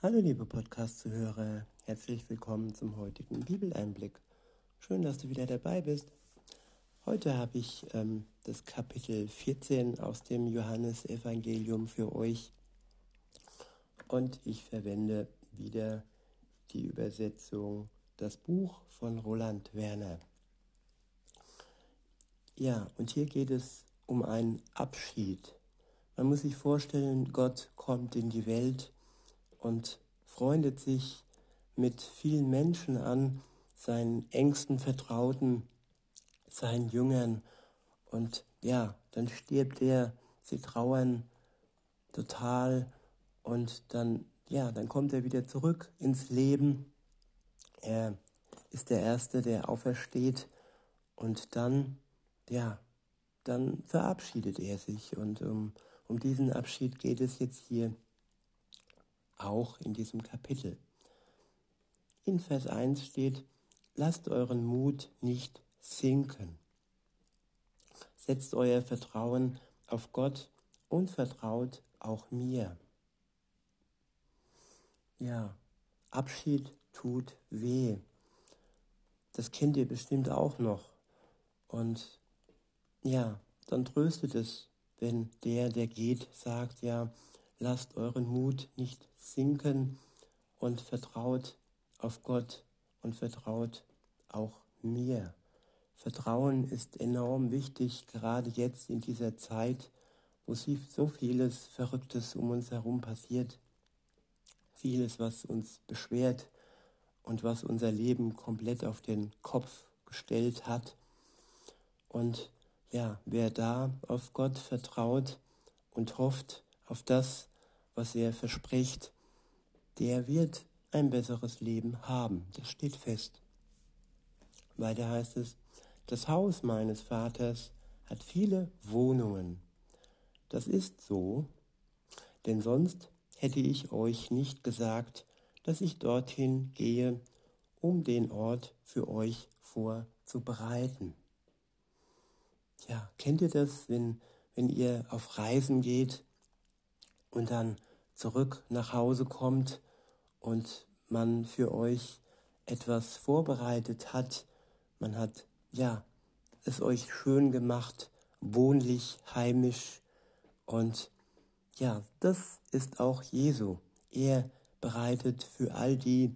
Hallo liebe Podcast-Zuhörer, herzlich willkommen zum heutigen Bibeleinblick. Schön, dass du wieder dabei bist. Heute habe ich ähm, das Kapitel 14 aus dem Johannesevangelium für euch und ich verwende wieder die Übersetzung Das Buch von Roland Werner. Ja, und hier geht es um einen Abschied. Man muss sich vorstellen, Gott kommt in die Welt und freundet sich mit vielen Menschen an, seinen engsten Vertrauten, seinen Jüngern. Und ja, dann stirbt er, sie trauern total und dann, ja, dann kommt er wieder zurück ins Leben. Er ist der Erste, der aufersteht und dann, ja, dann verabschiedet er sich und um, um diesen Abschied geht es jetzt hier auch in diesem Kapitel. In Vers 1 steht, lasst euren Mut nicht sinken. Setzt euer Vertrauen auf Gott und vertraut auch mir. Ja, Abschied tut weh. Das kennt ihr bestimmt auch noch. Und ja, dann tröstet es, wenn der, der geht, sagt, ja, lasst euren Mut nicht sinken und vertraut auf Gott und vertraut auch mir. Vertrauen ist enorm wichtig, gerade jetzt in dieser Zeit, wo so vieles Verrücktes um uns herum passiert, vieles, was uns beschwert und was unser Leben komplett auf den Kopf gestellt hat. Und ja, wer da auf Gott vertraut und hofft auf das, was er verspricht, der wird ein besseres Leben haben. Das steht fest. Weiter heißt es, das Haus meines Vaters hat viele Wohnungen. Das ist so, denn sonst hätte ich euch nicht gesagt, dass ich dorthin gehe, um den Ort für euch vorzubereiten. Ja, kennt ihr das, wenn, wenn ihr auf Reisen geht und dann zurück nach Hause kommt und man für euch etwas vorbereitet hat. Man hat, ja, es euch schön gemacht, wohnlich, heimisch. Und ja, das ist auch Jesu. Er bereitet für all die,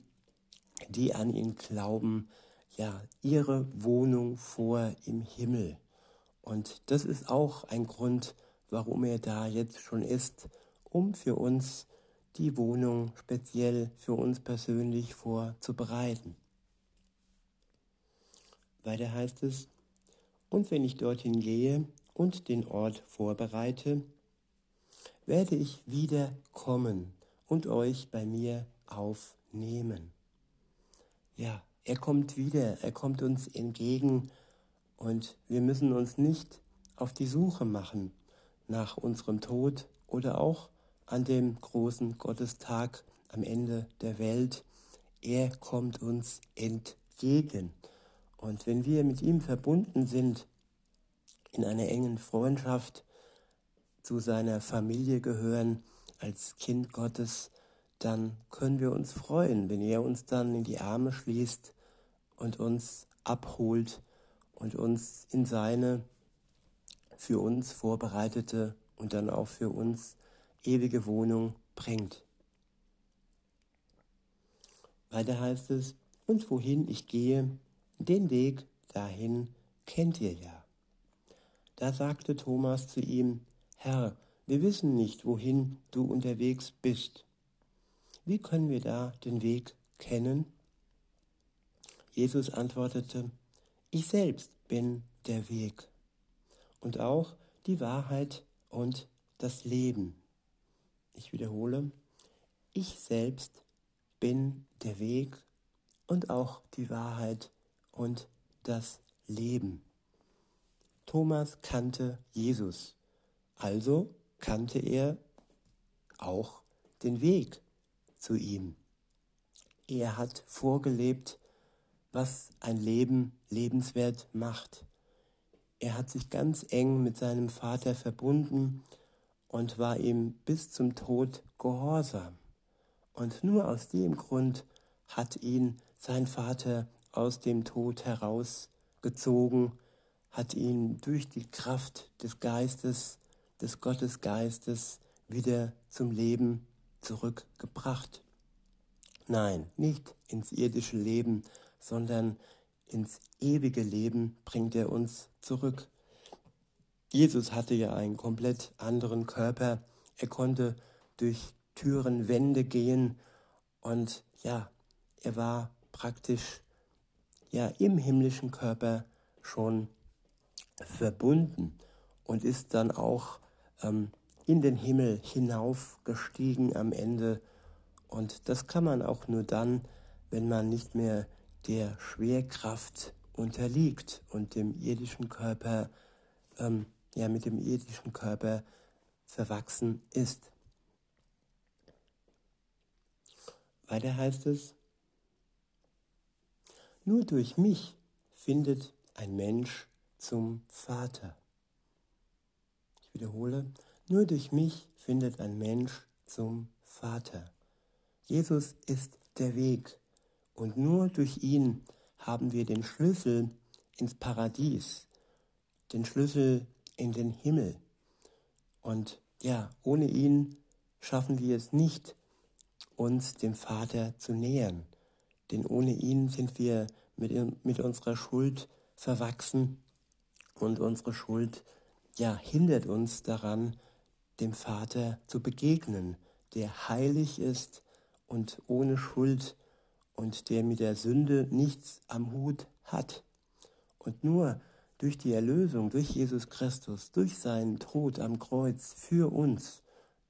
die an ihn glauben, ja, ihre Wohnung vor im Himmel. Und das ist auch ein Grund, warum er da jetzt schon ist um für uns die Wohnung speziell für uns persönlich vorzubereiten. Weiter heißt es, und wenn ich dorthin gehe und den Ort vorbereite, werde ich wieder kommen und euch bei mir aufnehmen. Ja, er kommt wieder, er kommt uns entgegen und wir müssen uns nicht auf die Suche machen nach unserem Tod oder auch an dem großen Gottestag am Ende der Welt. Er kommt uns entgegen. Und wenn wir mit ihm verbunden sind, in einer engen Freundschaft, zu seiner Familie gehören, als Kind Gottes, dann können wir uns freuen, wenn er uns dann in die Arme schließt und uns abholt und uns in seine für uns vorbereitete und dann auch für uns ewige Wohnung bringt. Weiter heißt es, und wohin ich gehe, den Weg dahin kennt ihr ja. Da sagte Thomas zu ihm, Herr, wir wissen nicht, wohin du unterwegs bist. Wie können wir da den Weg kennen? Jesus antwortete, ich selbst bin der Weg und auch die Wahrheit und das Leben. Ich wiederhole, ich selbst bin der Weg und auch die Wahrheit und das Leben. Thomas kannte Jesus, also kannte er auch den Weg zu ihm. Er hat vorgelebt, was ein Leben lebenswert macht. Er hat sich ganz eng mit seinem Vater verbunden und war ihm bis zum Tod gehorsam. Und nur aus dem Grund hat ihn sein Vater aus dem Tod herausgezogen, hat ihn durch die Kraft des Geistes, des Gottesgeistes wieder zum Leben zurückgebracht. Nein, nicht ins irdische Leben, sondern ins ewige Leben bringt er uns zurück. Jesus hatte ja einen komplett anderen Körper. Er konnte durch Türen, Wände gehen und ja, er war praktisch ja im himmlischen Körper schon verbunden und ist dann auch ähm, in den Himmel hinaufgestiegen am Ende. Und das kann man auch nur dann, wenn man nicht mehr der Schwerkraft unterliegt und dem irdischen Körper, ähm, ja, mit dem irdischen Körper verwachsen ist. Weiter heißt es, nur durch mich findet ein Mensch zum Vater. Ich wiederhole, nur durch mich findet ein Mensch zum Vater. Jesus ist der Weg und nur durch ihn haben wir den Schlüssel ins Paradies, den Schlüssel in den Himmel. Und ja, ohne ihn schaffen wir es nicht, uns dem Vater zu nähern. Denn ohne ihn sind wir mit, mit unserer Schuld verwachsen und unsere Schuld ja hindert uns daran, dem Vater zu begegnen, der heilig ist und ohne Schuld und der mit der Sünde nichts am Hut hat. Und nur durch die Erlösung, durch Jesus Christus, durch seinen Tod am Kreuz für uns,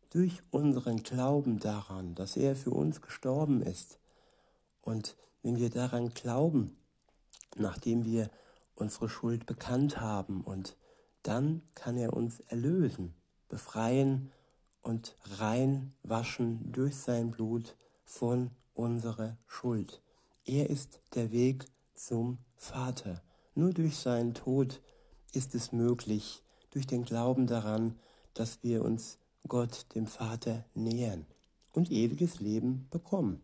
durch unseren Glauben daran, dass er für uns gestorben ist. Und wenn wir daran glauben, nachdem wir unsere Schuld bekannt haben und dann kann er uns erlösen, befreien und rein waschen durch sein Blut von unserer Schuld. Er ist der Weg zum Vater. Nur durch seinen Tod ist es möglich, durch den Glauben daran, dass wir uns Gott, dem Vater, nähern und ewiges Leben bekommen.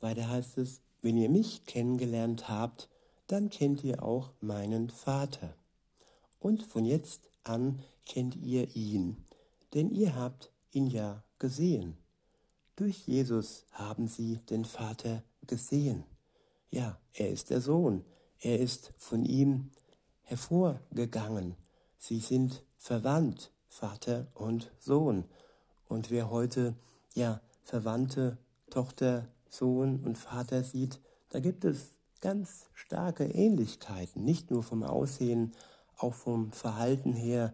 Weiter heißt es, wenn ihr mich kennengelernt habt, dann kennt ihr auch meinen Vater. Und von jetzt an kennt ihr ihn, denn ihr habt ihn ja gesehen. Durch Jesus haben sie den Vater gesehen. Ja, er ist der Sohn, er ist von ihm hervorgegangen. Sie sind verwandt, Vater und Sohn. Und wer heute ja Verwandte, Tochter, Sohn und Vater sieht, da gibt es ganz starke Ähnlichkeiten, nicht nur vom Aussehen, auch vom Verhalten her.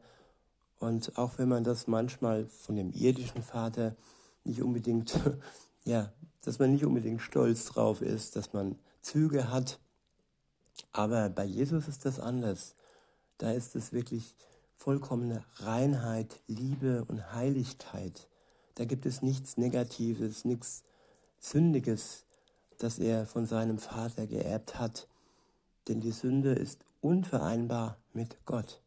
Und auch wenn man das manchmal von dem irdischen Vater nicht unbedingt, ja, dass man nicht unbedingt stolz drauf ist, dass man Züge hat. Aber bei Jesus ist das anders. Da ist es wirklich vollkommene Reinheit, Liebe und Heiligkeit. Da gibt es nichts Negatives, nichts Sündiges, das er von seinem Vater geerbt hat, denn die Sünde ist unvereinbar mit Gott.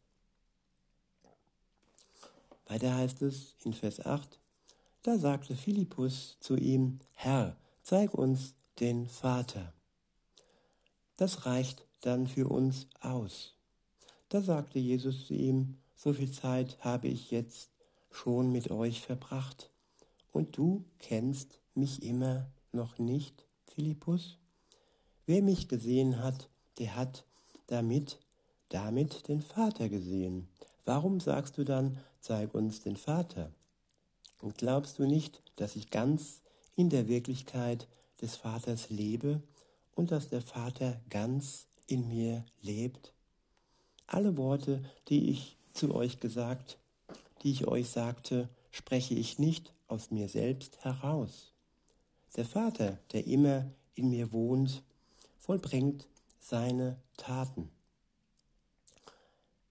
Weiter heißt es in Vers 8, da sagte Philippus zu ihm, Herr, zeig uns den Vater. Das reicht dann für uns aus. Da sagte Jesus zu ihm, so viel Zeit habe ich jetzt schon mit euch verbracht, und du kennst mich immer noch nicht? Philippus? Wer mich gesehen hat, der hat damit, damit den Vater gesehen. Warum sagst du dann, zeig uns den Vater? Und glaubst du nicht, dass ich ganz in der Wirklichkeit des Vaters lebe und dass der Vater ganz in mir lebt? Alle Worte, die ich zu euch gesagt, die ich euch sagte, spreche ich nicht aus mir selbst heraus. Der Vater, der immer in mir wohnt, vollbringt seine Taten.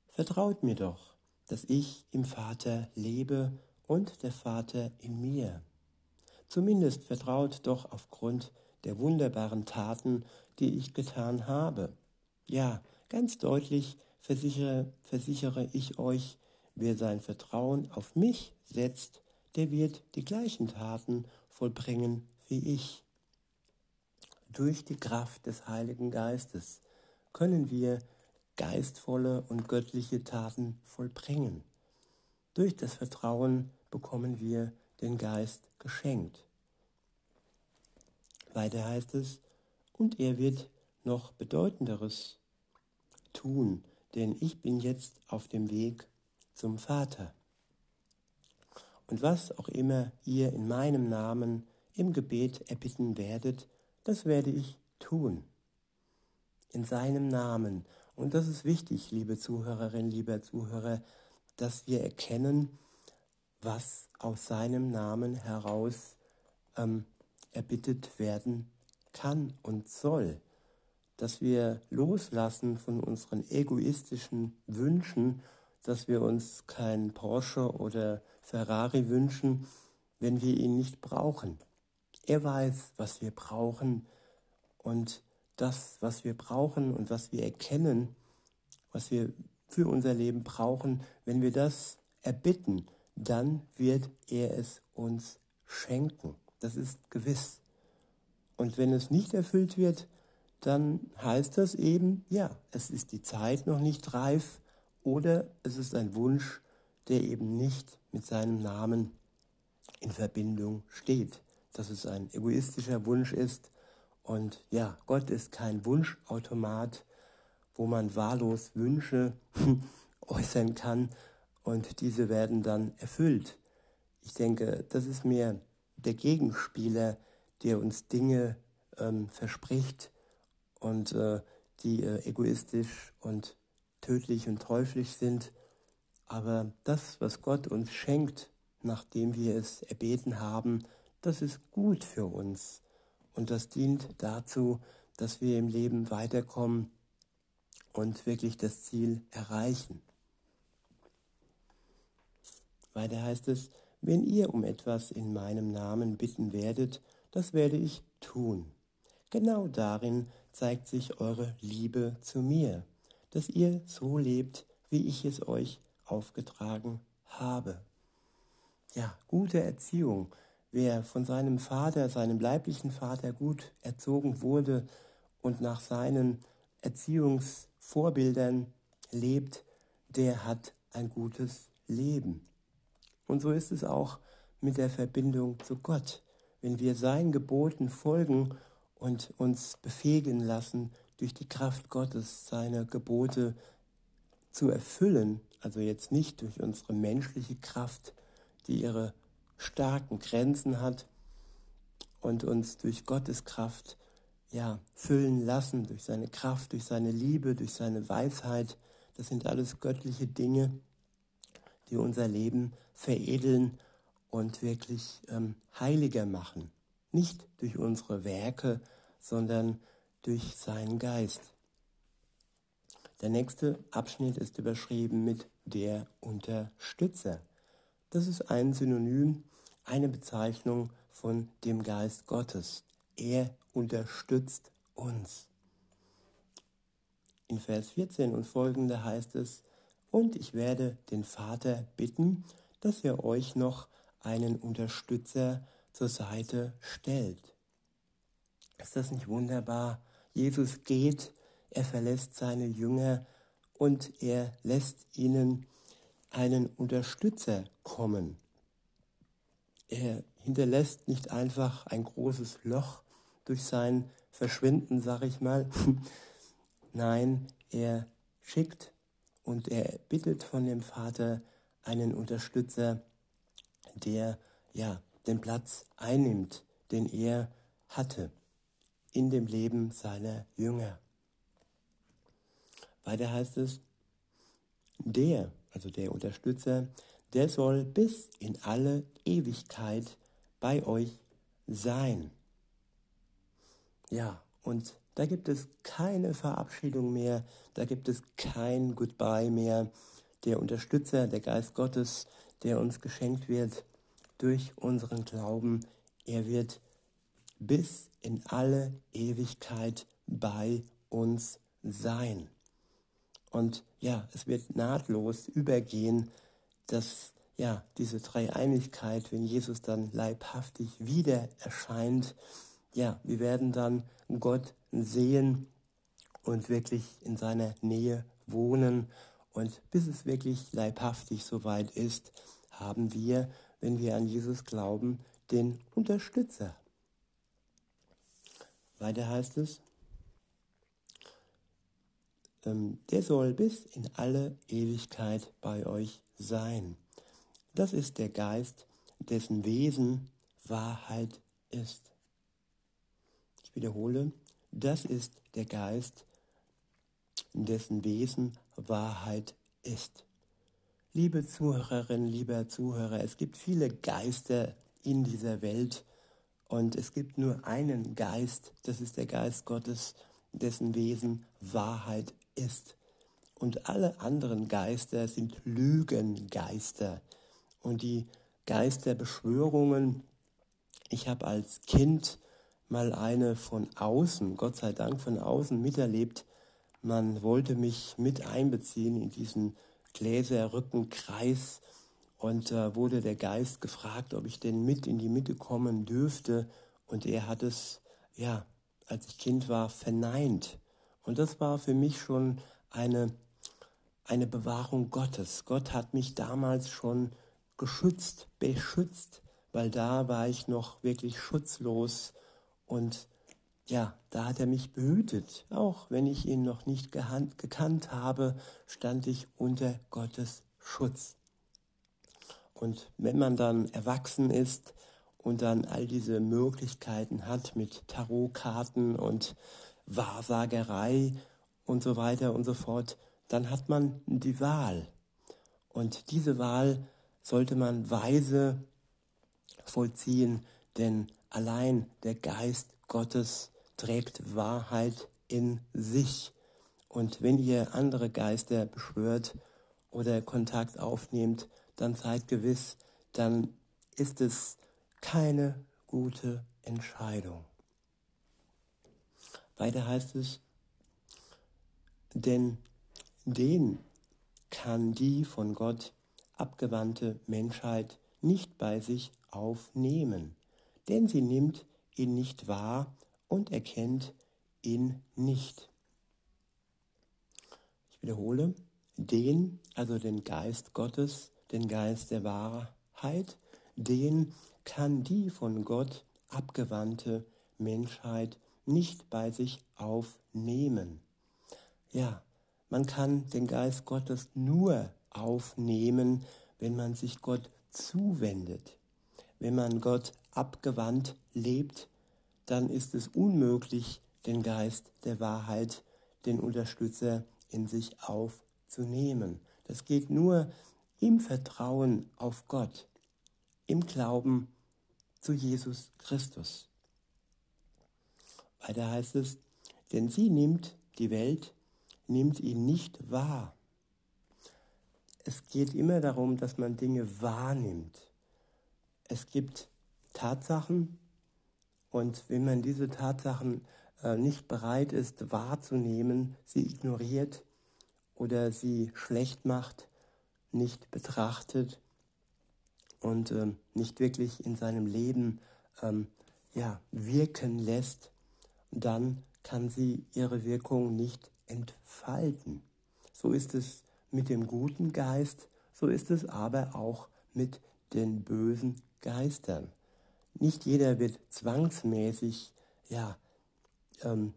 Vertraut mir doch, dass ich im Vater lebe und der Vater in mir. Zumindest vertraut doch aufgrund der wunderbaren Taten, die ich getan habe. Ja, ganz deutlich versichere, versichere ich euch, wer sein Vertrauen auf mich setzt, der wird die gleichen Taten vollbringen wie ich. Durch die Kraft des Heiligen Geistes können wir geistvolle und göttliche Taten vollbringen. Durch das Vertrauen bekommen wir den Geist geschenkt. Weiter heißt es, und er wird noch Bedeutenderes tun, denn ich bin jetzt auf dem Weg zum Vater. Und was auch immer ihr in meinem Namen im Gebet erbitten werdet, das werde ich tun. In seinem Namen. Und das ist wichtig, liebe Zuhörerinnen, lieber Zuhörer, dass wir erkennen, was aus seinem Namen heraus ähm, erbittet werden kann und soll. Dass wir loslassen von unseren egoistischen Wünschen, dass wir uns kein Porsche oder Ferrari wünschen, wenn wir ihn nicht brauchen. Er weiß, was wir brauchen und das, was wir brauchen und was wir erkennen, was wir für unser Leben brauchen, wenn wir das erbitten, dann wird er es uns schenken. Das ist gewiss. Und wenn es nicht erfüllt wird, dann heißt das eben, ja, es ist die Zeit noch nicht reif oder es ist ein Wunsch, der eben nicht mit seinem Namen in Verbindung steht. Dass es ein egoistischer Wunsch ist. Und ja, Gott ist kein Wunschautomat, wo man wahllos Wünsche äußern kann und diese werden dann erfüllt. Ich denke, das ist mehr der Gegenspieler, der uns Dinge ähm, verspricht und äh, die äh, egoistisch und tödlich und teuflisch sind. Aber das, was Gott uns schenkt, nachdem wir es erbeten haben, das ist gut für uns. Und das dient dazu, dass wir im Leben weiterkommen und wirklich das Ziel erreichen. Weiter heißt es, wenn ihr um etwas in meinem Namen bitten werdet, das werde ich tun. Genau darin zeigt sich eure Liebe zu mir, dass ihr so lebt, wie ich es euch aufgetragen habe. Ja, gute Erziehung. Wer von seinem Vater, seinem leiblichen Vater gut erzogen wurde und nach seinen Erziehungsvorbildern lebt, der hat ein gutes Leben. Und so ist es auch mit der Verbindung zu Gott. Wenn wir seinen Geboten folgen und uns befähigen lassen, durch die Kraft Gottes seine Gebote zu erfüllen, also jetzt nicht durch unsere menschliche Kraft, die ihre starken Grenzen hat und uns durch Gottes Kraft ja füllen lassen, durch seine Kraft, durch seine Liebe, durch seine Weisheit. Das sind alles göttliche Dinge, die unser Leben veredeln und wirklich ähm, heiliger machen. Nicht durch unsere Werke, sondern durch seinen Geist. Der nächste Abschnitt ist überschrieben mit der Unterstützer. Das ist ein Synonym, eine Bezeichnung von dem Geist Gottes. Er unterstützt uns. In Vers 14 und folgende heißt es, und ich werde den Vater bitten, dass er euch noch einen Unterstützer zur Seite stellt. Ist das nicht wunderbar? Jesus geht, er verlässt seine Jünger und er lässt ihnen einen Unterstützer kommen. Er hinterlässt nicht einfach ein großes Loch durch sein Verschwinden, sag ich mal. Nein, er schickt und er bittet von dem Vater einen Unterstützer, der ja den Platz einnimmt, den er hatte in dem Leben seiner Jünger. Weiter heißt es, der, also der Unterstützer, der soll bis in alle Ewigkeit bei euch sein. Ja, und da gibt es keine Verabschiedung mehr, da gibt es kein Goodbye mehr. Der Unterstützer, der Geist Gottes, der uns geschenkt wird durch unseren Glauben, er wird bis in alle Ewigkeit bei uns sein. Und ja, es wird nahtlos übergehen, dass ja, diese Dreieinigkeit, wenn Jesus dann leibhaftig wieder erscheint, ja, wir werden dann Gott sehen und wirklich in seiner Nähe wohnen. Und bis es wirklich leibhaftig soweit ist, haben wir, wenn wir an Jesus glauben, den Unterstützer. Weiter heißt es, ähm, der soll bis in alle Ewigkeit bei euch sein. Das ist der Geist, dessen Wesen Wahrheit ist. Ich wiederhole, das ist der Geist, dessen Wesen Wahrheit ist. Liebe Zuhörerinnen, lieber Zuhörer, es gibt viele Geister in dieser Welt und es gibt nur einen Geist, das ist der Geist Gottes, dessen Wesen Wahrheit ist. Und alle anderen Geister sind Lügengeister. Und die Geisterbeschwörungen, ich habe als Kind mal eine von außen, Gott sei Dank von außen miterlebt. Man wollte mich mit einbeziehen in diesen Gläserrückenkreis und äh, wurde der Geist gefragt, ob ich denn mit in die Mitte kommen dürfte. Und er hat es, ja, als ich Kind war, verneint. Und das war für mich schon eine, eine Bewahrung Gottes. Gott hat mich damals schon geschützt, beschützt, weil da war ich noch wirklich schutzlos und ja, da hat er mich behütet. Auch wenn ich ihn noch nicht gekannt habe, stand ich unter Gottes Schutz. Und wenn man dann erwachsen ist und dann all diese Möglichkeiten hat mit Tarotkarten und Wahrsagerei und so weiter und so fort, dann hat man die Wahl. Und diese Wahl sollte man weise vollziehen, denn Allein der Geist Gottes trägt Wahrheit in sich. Und wenn ihr andere Geister beschwört oder Kontakt aufnehmt, dann seid gewiss, dann ist es keine gute Entscheidung. Weiter heißt es, denn den kann die von Gott abgewandte Menschheit nicht bei sich aufnehmen denn sie nimmt ihn nicht wahr und erkennt ihn nicht. Ich wiederhole, den, also den Geist Gottes, den Geist der Wahrheit, den kann die von Gott abgewandte Menschheit nicht bei sich aufnehmen. Ja, man kann den Geist Gottes nur aufnehmen, wenn man sich Gott zuwendet, wenn man Gott abgewandt lebt, dann ist es unmöglich, den Geist der Wahrheit, den Unterstützer in sich aufzunehmen. Das geht nur im Vertrauen auf Gott, im Glauben zu Jesus Christus. Weiter heißt es, denn sie nimmt die Welt, nimmt ihn nicht wahr. Es geht immer darum, dass man Dinge wahrnimmt. Es gibt Tatsachen und wenn man diese Tatsachen äh, nicht bereit ist wahrzunehmen, sie ignoriert oder sie schlecht macht, nicht betrachtet und äh, nicht wirklich in seinem Leben ähm, ja, wirken lässt, dann kann sie ihre Wirkung nicht entfalten. So ist es mit dem guten Geist, so ist es aber auch mit den bösen Geistern. Nicht jeder wird zwangsmäßig ja, ähm,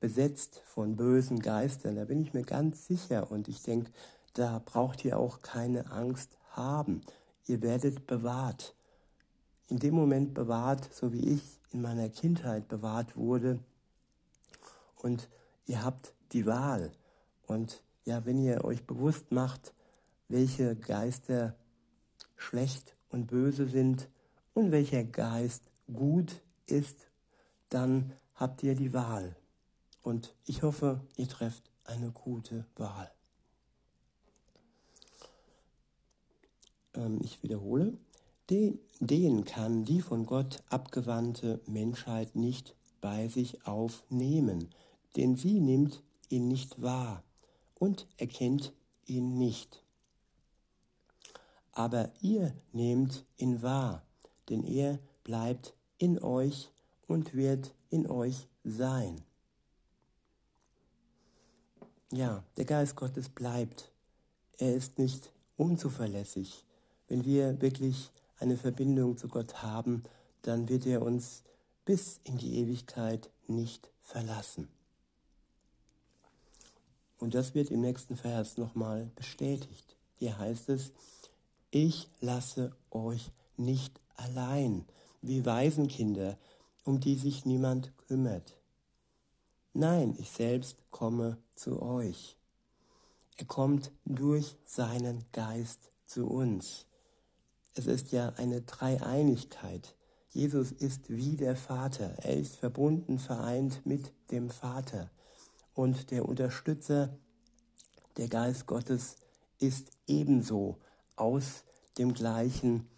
besetzt von bösen Geistern. Da bin ich mir ganz sicher. Und ich denke, da braucht ihr auch keine Angst haben. Ihr werdet bewahrt. In dem Moment bewahrt, so wie ich in meiner Kindheit bewahrt wurde. Und ihr habt die Wahl. Und ja, wenn ihr euch bewusst macht, welche Geister schlecht und böse sind, und welcher Geist gut ist, dann habt ihr die Wahl. Und ich hoffe, ihr trefft eine gute Wahl. Ähm, ich wiederhole, den, den kann die von Gott abgewandte Menschheit nicht bei sich aufnehmen, denn sie nimmt ihn nicht wahr und erkennt ihn nicht. aber ihr nehmt ihn wahr, denn er bleibt in euch und wird in euch sein. Ja, der Geist Gottes bleibt. Er ist nicht unzuverlässig. Wenn wir wirklich eine Verbindung zu Gott haben, dann wird er uns bis in die Ewigkeit nicht verlassen. Und das wird im nächsten Vers nochmal bestätigt. Hier heißt es, ich lasse euch nicht allein, wie Waisenkinder, um die sich niemand kümmert. Nein, ich selbst komme zu euch. Er kommt durch seinen Geist zu uns. Es ist ja eine Dreieinigkeit. Jesus ist wie der Vater. Er ist verbunden, vereint mit dem Vater. Und der Unterstützer, der Geist Gottes, ist ebenso aus dem gleichen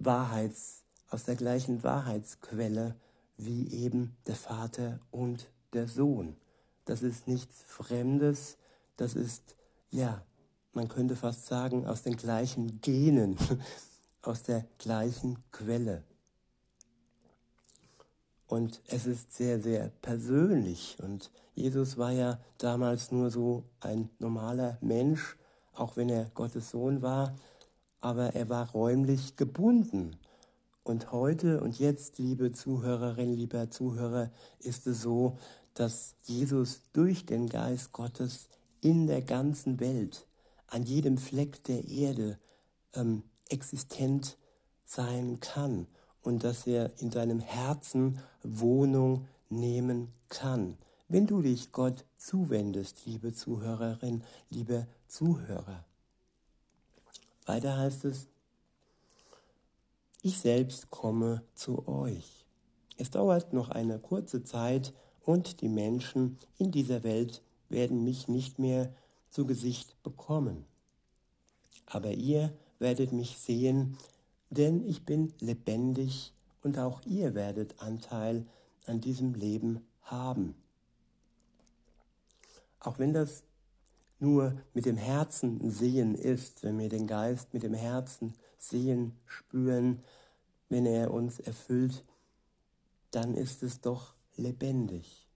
Wahrheits, aus der gleichen Wahrheitsquelle wie eben der Vater und der Sohn. Das ist nichts Fremdes, das ist, ja, man könnte fast sagen, aus den gleichen Genen, aus der gleichen Quelle. Und es ist sehr, sehr persönlich. Und Jesus war ja damals nur so ein normaler Mensch, auch wenn er Gottes Sohn war, aber er war räumlich gebunden. Und heute und jetzt, liebe Zuhörerinnen, lieber Zuhörer, ist es so, dass Jesus durch den Geist Gottes in der ganzen Welt, an jedem Fleck der Erde ähm, existent sein kann und dass er in deinem Herzen Wohnung nehmen kann. Wenn du dich Gott zuwendest, liebe Zuhörerin, liebe Zuhörer. Weiter heißt es, ich selbst komme zu euch. Es dauert noch eine kurze Zeit und die Menschen in dieser Welt werden mich nicht mehr zu Gesicht bekommen. Aber ihr werdet mich sehen, denn ich bin lebendig und auch ihr werdet Anteil an diesem Leben haben. Auch wenn das nur mit dem Herzen sehen ist, wenn wir den Geist mit dem Herzen sehen, spüren, wenn er uns erfüllt, dann ist es doch lebendig.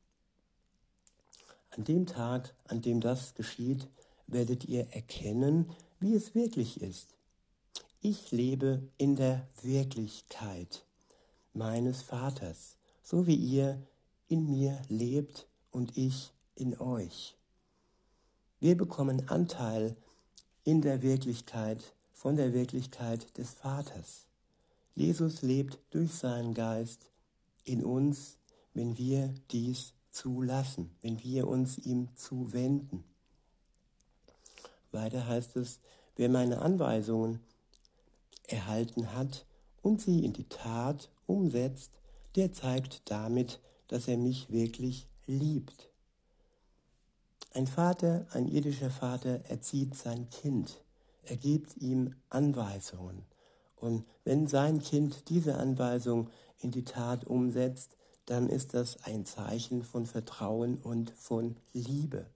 An dem Tag, an dem das geschieht, werdet ihr erkennen, wie es wirklich ist. Ich lebe in der Wirklichkeit meines Vaters, so wie ihr in mir lebt und ich in euch. Wir bekommen Anteil in der Wirklichkeit, von der Wirklichkeit des Vaters. Jesus lebt durch seinen Geist in uns, wenn wir dies zulassen, wenn wir uns ihm zuwenden. Weiter heißt es, wer meine Anweisungen erhalten hat und sie in die Tat umsetzt, der zeigt damit, dass er mich wirklich liebt. Ein Vater, ein irdischer Vater erzieht sein Kind. Er gibt ihm Anweisungen. Und wenn sein Kind diese Anweisung in die Tat umsetzt, dann ist das ein Zeichen von Vertrauen und von Liebe.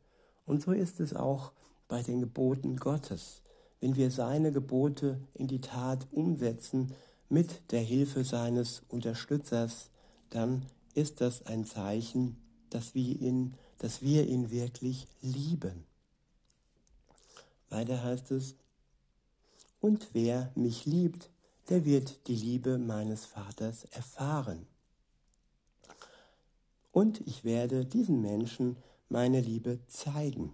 Und so ist es auch bei den Geboten Gottes. Wenn wir seine Gebote in die Tat umsetzen mit der Hilfe seines Unterstützers, dann ist das ein Zeichen, dass wir ihn, dass wir ihn wirklich lieben. Weiter heißt es, und wer mich liebt, der wird die Liebe meines Vaters erfahren. Und ich werde diesen Menschen meine Liebe zeigen.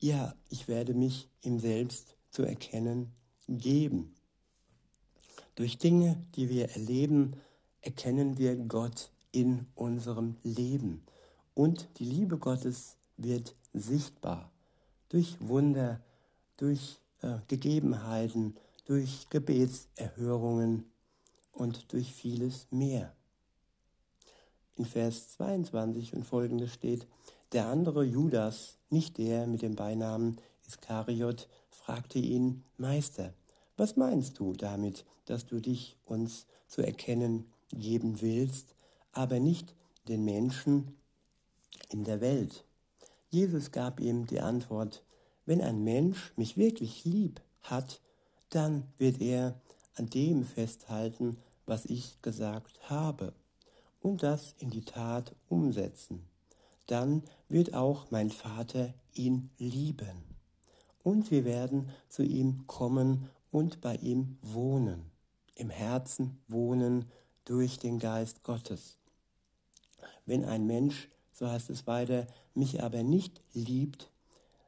Ja, ich werde mich ihm selbst zu erkennen geben. Durch Dinge, die wir erleben, erkennen wir Gott in unserem Leben. Und die Liebe Gottes wird sichtbar durch Wunder, durch äh, Gegebenheiten, durch Gebetserhörungen und durch vieles mehr. In Vers 22 und folgende steht, der andere Judas, nicht der mit dem Beinamen Iskariot, fragte ihn, Meister, was meinst du damit, dass du dich uns zu erkennen geben willst, aber nicht den Menschen in der Welt? Jesus gab ihm die Antwort, wenn ein Mensch mich wirklich lieb hat, dann wird er an dem festhalten, was ich gesagt habe, und das in die Tat umsetzen. Dann wird auch mein Vater ihn lieben. Und wir werden zu ihm kommen und bei ihm wohnen, im Herzen wohnen durch den Geist Gottes. Wenn ein Mensch, so heißt es weiter, mich aber nicht liebt,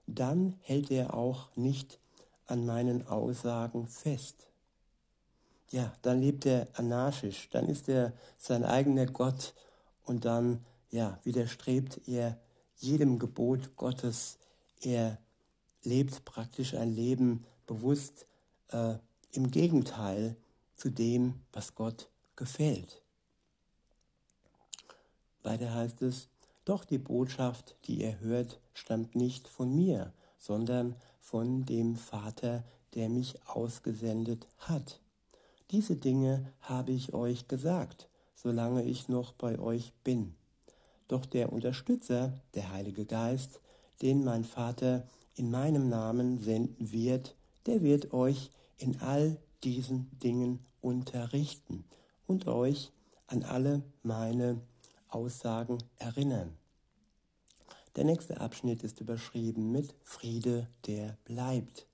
dann hält er auch nicht an meinen Aussagen fest. Ja, dann lebt er anarchisch, dann ist er sein eigener Gott und dann, ja, widerstrebt er jedem Gebot Gottes. Er lebt praktisch ein Leben bewusst äh, im Gegenteil zu dem, was Gott gefällt. Weiter heißt es, doch die Botschaft, die ihr hört, stammt nicht von mir, sondern von dem Vater, der mich ausgesendet hat. Diese Dinge habe ich euch gesagt, solange ich noch bei euch bin. Doch der Unterstützer, der Heilige Geist, den mein Vater in meinem Namen senden wird, der wird euch in all diesen Dingen unterrichten und euch an alle meine Aussagen erinnern. Der nächste Abschnitt ist überschrieben mit Friede, der bleibt.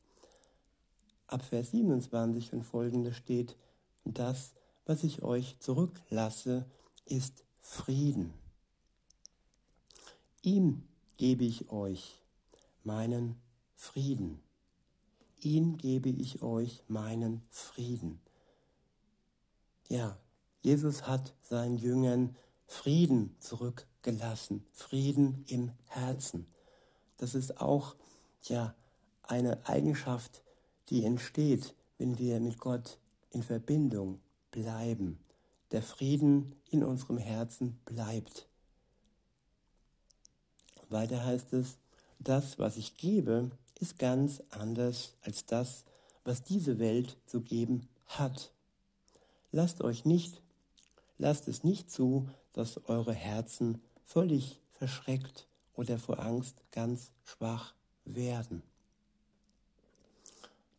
Ab Vers 27 und folgende steht, das, was ich euch zurücklasse, ist Frieden. Ihm gebe ich euch meinen Frieden. Ihm gebe ich euch meinen Frieden. Ja, Jesus hat seinen Jüngern Frieden zurückgelassen, Frieden im Herzen. Das ist auch ja eine Eigenschaft, die entsteht, wenn wir mit Gott in Verbindung bleiben. Der Frieden in unserem Herzen bleibt. Weiter heißt es, das, was ich gebe, ist ganz anders als das, was diese Welt zu geben hat. Lasst euch nicht, lasst es nicht zu, dass eure Herzen völlig verschreckt oder vor Angst ganz schwach werden.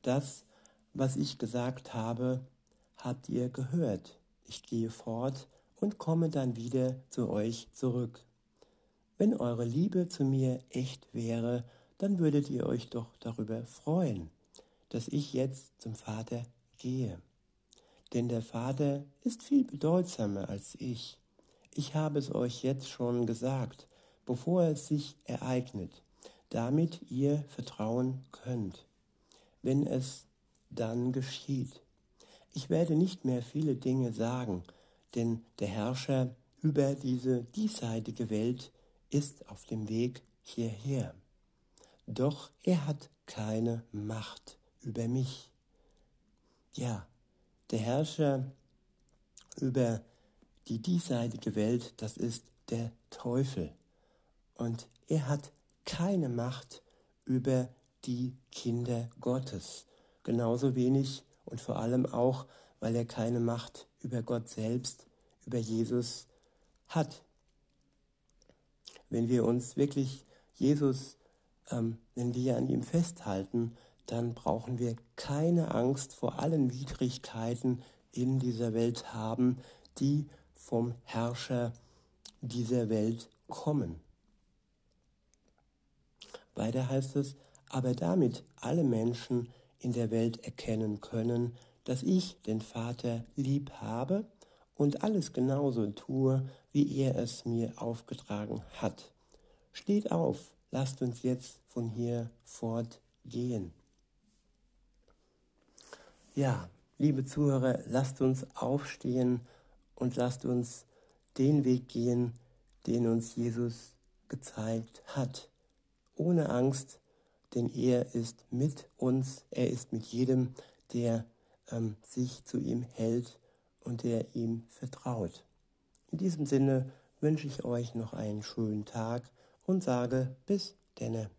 Das, was ich gesagt habe, habt ihr gehört. Ich gehe fort und komme dann wieder zu euch zurück. Wenn eure Liebe zu mir echt wäre, dann würdet ihr euch doch darüber freuen, dass ich jetzt zum Vater gehe. Denn der Vater ist viel bedeutsamer als ich. Ich habe es euch jetzt schon gesagt, bevor es sich ereignet, damit ihr vertrauen könnt, wenn es dann geschieht. Ich werde nicht mehr viele Dinge sagen, denn der Herrscher über diese diesseitige Welt ist auf dem Weg hierher. Doch er hat keine Macht über mich. Ja, der Herrscher über die diesseitige Welt, das ist der Teufel. Und er hat keine Macht über die Kinder Gottes. Genauso wenig und vor allem auch, weil er keine Macht über Gott selbst, über Jesus hat. Wenn wir uns wirklich Jesus, ähm, wenn wir an ihm festhalten, dann brauchen wir keine Angst vor allen Widrigkeiten in dieser Welt haben, die vom Herrscher dieser Welt kommen. Weiter heißt es, aber damit alle Menschen in der Welt erkennen können, dass ich den Vater lieb habe und alles genauso tue, wie er es mir aufgetragen hat. Steht auf, lasst uns jetzt von hier fortgehen. Ja, liebe Zuhörer, lasst uns aufstehen und lasst uns den Weg gehen, den uns Jesus gezeigt hat. Ohne Angst, denn er ist mit uns, er ist mit jedem, der ähm, sich zu ihm hält und der ihm vertraut. In diesem Sinne wünsche ich euch noch einen schönen Tag und sage bis denne.